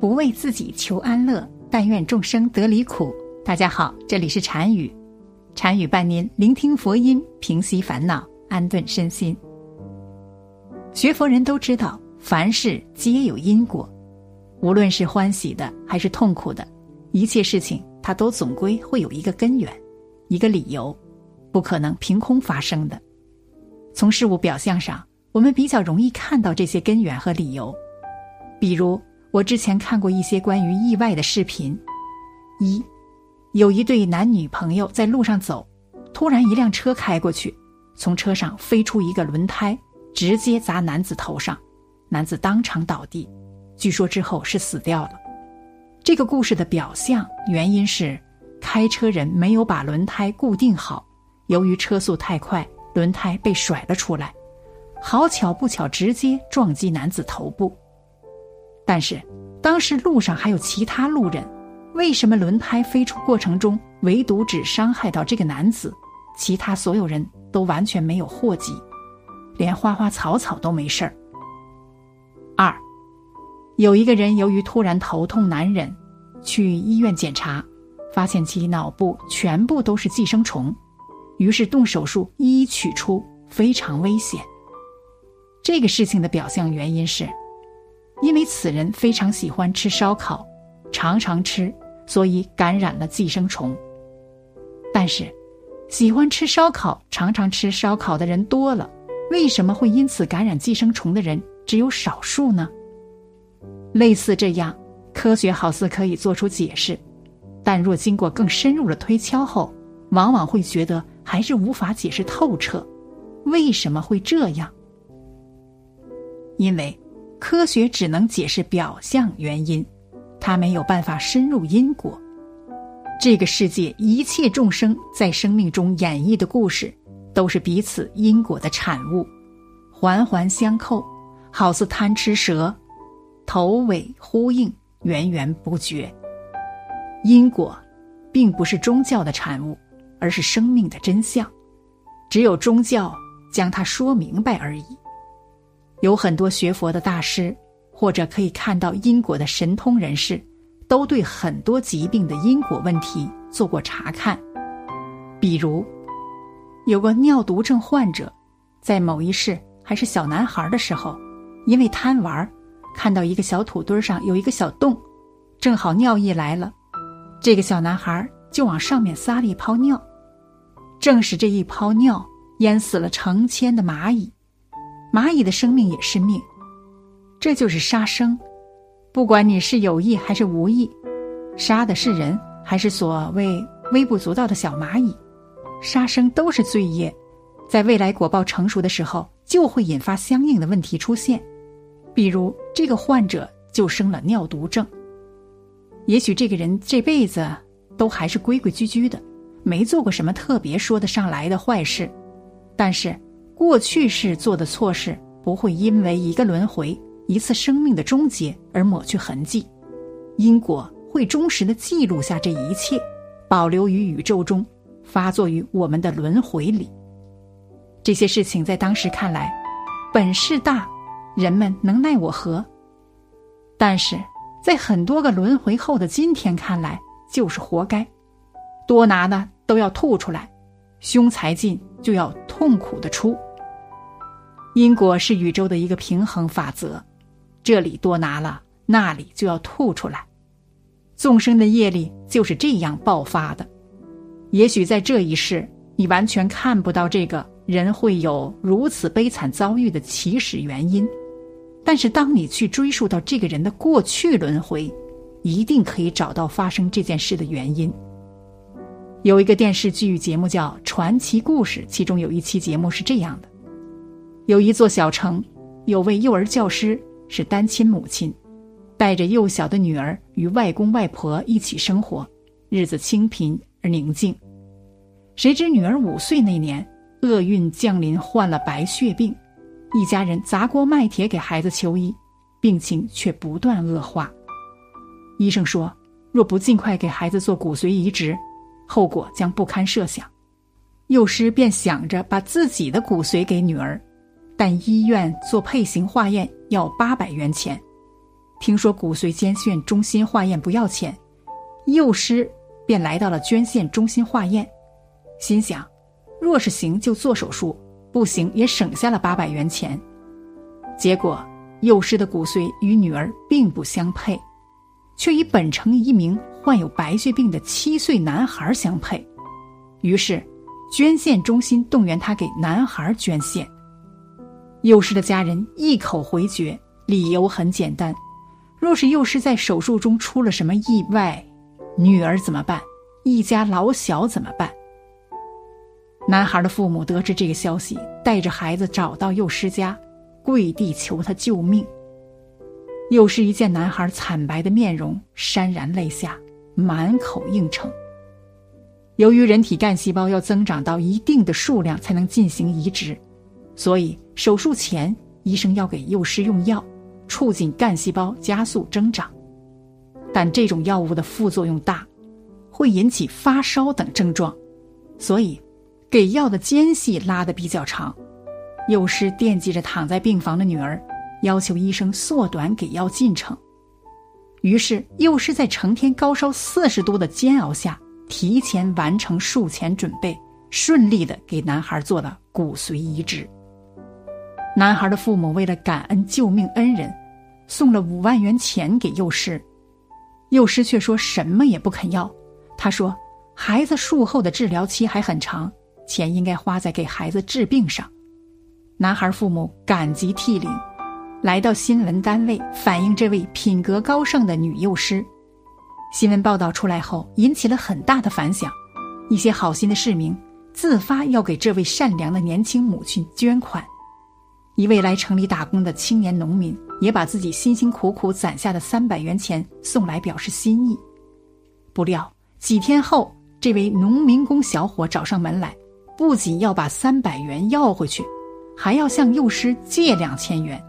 不为自己求安乐，但愿众生得离苦。大家好，这里是禅语，禅语伴您聆听佛音，平息烦恼，安顿身心。学佛人都知道，凡事皆有因果，无论是欢喜的还是痛苦的，一切事情它都总归会有一个根源，一个理由，不可能凭空发生的。从事物表象上，我们比较容易看到这些根源和理由。比如，我之前看过一些关于意外的视频：一，有一对男女朋友在路上走，突然一辆车开过去，从车上飞出一个轮胎。直接砸男子头上，男子当场倒地，据说之后是死掉了。这个故事的表象原因是，开车人没有把轮胎固定好，由于车速太快，轮胎被甩了出来，好巧不巧直接撞击男子头部。但是当时路上还有其他路人，为什么轮胎飞出过程中唯独只伤害到这个男子，其他所有人都完全没有祸及？连花花草草都没事儿。二，有一个人由于突然头痛难忍，去医院检查，发现其脑部全部都是寄生虫，于是动手术一一取出，非常危险。这个事情的表象原因是，因为此人非常喜欢吃烧烤，常常吃，所以感染了寄生虫。但是，喜欢吃烧烤、常常吃烧烤的人多了。为什么会因此感染寄生虫的人只有少数呢？类似这样，科学好似可以做出解释，但若经过更深入的推敲后，往往会觉得还是无法解释透彻。为什么会这样？因为科学只能解释表象原因，它没有办法深入因果。这个世界一切众生在生命中演绎的故事。都是彼此因果的产物，环环相扣，好似贪吃蛇，头尾呼应，源源不绝。因果，并不是宗教的产物，而是生命的真相。只有宗教将它说明白而已。有很多学佛的大师，或者可以看到因果的神通人士，都对很多疾病的因果问题做过查看，比如。有个尿毒症患者，在某一世还是小男孩的时候，因为贪玩，看到一个小土堆上有一个小洞，正好尿意来了，这个小男孩就往上面撒了一泡尿，正是这一泡尿淹死了成千的蚂蚁，蚂蚁的生命也是命，这就是杀生，不管你是有意还是无意，杀的是人还是所谓微不足道的小蚂蚁。杀生都是罪业，在未来果报成熟的时候，就会引发相应的问题出现。比如这个患者就生了尿毒症。也许这个人这辈子都还是规规矩矩的，没做过什么特别说得上来的坏事，但是过去世做的错事不会因为一个轮回、一次生命的终结而抹去痕迹，因果会忠实的记录下这一切，保留于宇宙中。发作于我们的轮回里，这些事情在当时看来，本事大，人们能奈我何？但是在很多个轮回后的今天看来，就是活该，多拿的都要吐出来，凶财进就要痛苦的出。因果是宇宙的一个平衡法则，这里多拿了，那里就要吐出来，众生的业力就是这样爆发的。也许在这一世，你完全看不到这个人会有如此悲惨遭遇的起始原因，但是当你去追溯到这个人的过去轮回，一定可以找到发生这件事的原因。有一个电视剧节目叫《传奇故事》，其中有一期节目是这样的：有一座小城，有位幼儿教师是单亲母亲，带着幼小的女儿与外公外婆一起生活，日子清贫而宁静。谁知女儿五岁那年，厄运降临，患了白血病，一家人砸锅卖铁给孩子求医，病情却不断恶化。医生说，若不尽快给孩子做骨髓移植，后果将不堪设想。幼师便想着把自己的骨髓给女儿，但医院做配型化验要八百元钱。听说骨髓捐献中心化验不要钱，幼师便来到了捐献中心化验，心想，若是行就做手术，不行也省下了八百元钱。结果，幼师的骨髓与女儿并不相配，却与本城一名患有白血病的七岁男孩相配。于是，捐献中心动员他给男孩捐献。幼师的家人一口回绝，理由很简单：若是幼师在手术中出了什么意外，女儿怎么办？一家老小怎么办？男孩的父母得知这个消息，带着孩子找到幼师家。跪地求他救命。又是一见男孩惨白的面容，潸然泪下，满口应承。由于人体干细胞要增长到一定的数量才能进行移植，所以手术前医生要给幼师用药，促进干细胞加速增长。但这种药物的副作用大，会引起发烧等症状，所以给药的间隙拉得比较长。幼师惦记着躺在病房的女儿，要求医生缩短给药进程。于是，幼师在成天高烧四十度的煎熬下，提前完成术前准备，顺利的给男孩做了骨髓移植。男孩的父母为了感恩救命恩人，送了五万元钱给幼师，幼师却说什么也不肯要。他说：“孩子术后的治疗期还很长，钱应该花在给孩子治病上。”男孩父母感激涕零，来到新闻单位反映这位品格高尚的女幼师。新闻报道出来后，引起了很大的反响。一些好心的市民自发要给这位善良的年轻母亲捐款。一位来城里打工的青年农民也把自己辛辛苦苦攒下的三百元钱送来表示心意。不料几天后，这位农民工小伙找上门来，不仅要把三百元要回去。还要向幼师借两千元。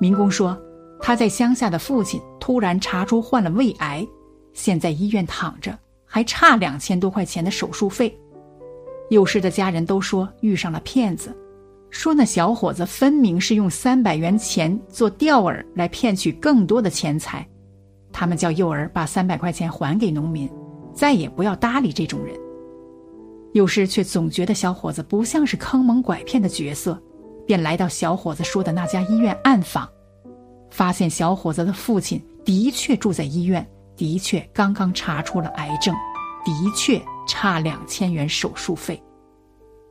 民工说，他在乡下的父亲突然查出患了胃癌，现在医院躺着，还差两千多块钱的手术费。幼师的家人都说遇上了骗子，说那小伙子分明是用三百元钱做钓饵来骗取更多的钱财。他们叫幼儿把三百块钱还给农民，再也不要搭理这种人。幼师却总觉得小伙子不像是坑蒙拐骗的角色，便来到小伙子说的那家医院暗访，发现小伙子的父亲的确住在医院，的确刚刚查出了癌症，的确差两千元手术费。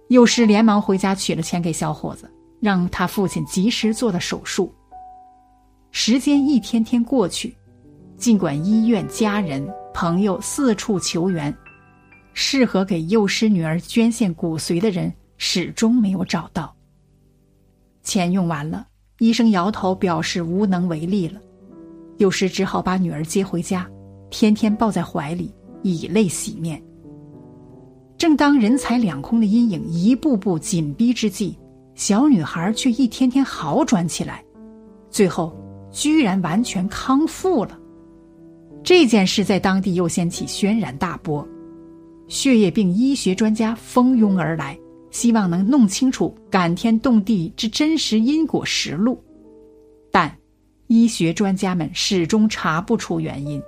幼师连忙回家取了钱给小伙子，让他父亲及时做了手术。时间一天天过去，尽管医院、家人、朋友四处求援。适合给幼师女儿捐献骨髓的人始终没有找到。钱用完了，医生摇头表示无能为力了。幼师只好把女儿接回家，天天抱在怀里，以泪洗面。正当人财两空的阴影一步步紧逼之际，小女孩却一天天好转起来，最后居然完全康复了。这件事在当地又掀起轩然大波。血液病医学专家蜂拥而来，希望能弄清楚感天动地之真实因果实录，但医学专家们始终查不出原因。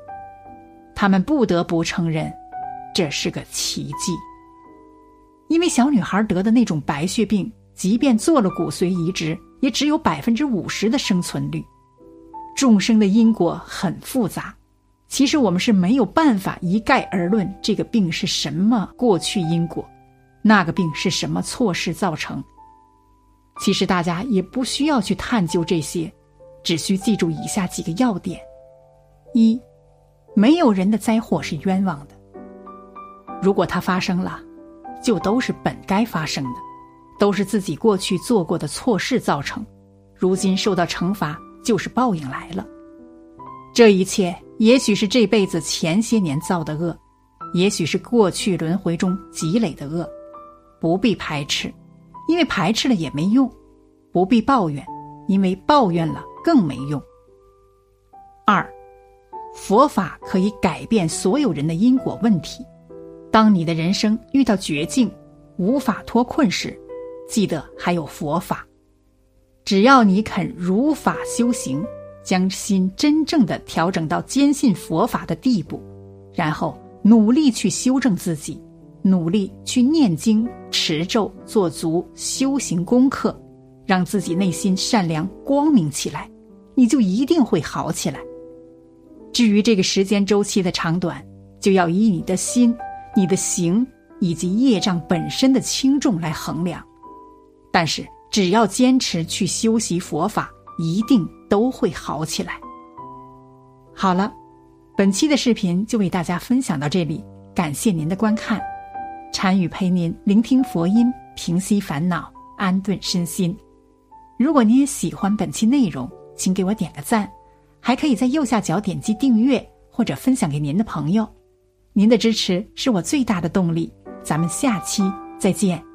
他们不得不承认，这是个奇迹。因为小女孩得的那种白血病，即便做了骨髓移植，也只有百分之五十的生存率。众生的因果很复杂。其实我们是没有办法一概而论这个病是什么过去因果，那个病是什么错事造成。其实大家也不需要去探究这些，只需记住以下几个要点：一，没有人的灾祸是冤枉的。如果它发生了，就都是本该发生的，都是自己过去做过的错事造成，如今受到惩罚就是报应来了。这一切。也许是这辈子前些年造的恶，也许是过去轮回中积累的恶，不必排斥，因为排斥了也没用；不必抱怨，因为抱怨了更没用。二，佛法可以改变所有人的因果问题。当你的人生遇到绝境，无法脱困时，记得还有佛法。只要你肯如法修行，将心真正的调整到坚信佛法的地步，然后努力去修正自己，努力去念经、持咒、做足修行功课，让自己内心善良光明起来，你就一定会好起来。至于这个时间周期的长短，就要以你的心、你的行以及业障本身的轻重来衡量。但是，只要坚持去修习佛法，一定都会好起来。好了，本期的视频就为大家分享到这里，感谢您的观看。禅语陪您聆听佛音，平息烦恼，安顿身心。如果您也喜欢本期内容，请给我点个赞，还可以在右下角点击订阅或者分享给您的朋友。您的支持是我最大的动力。咱们下期再见。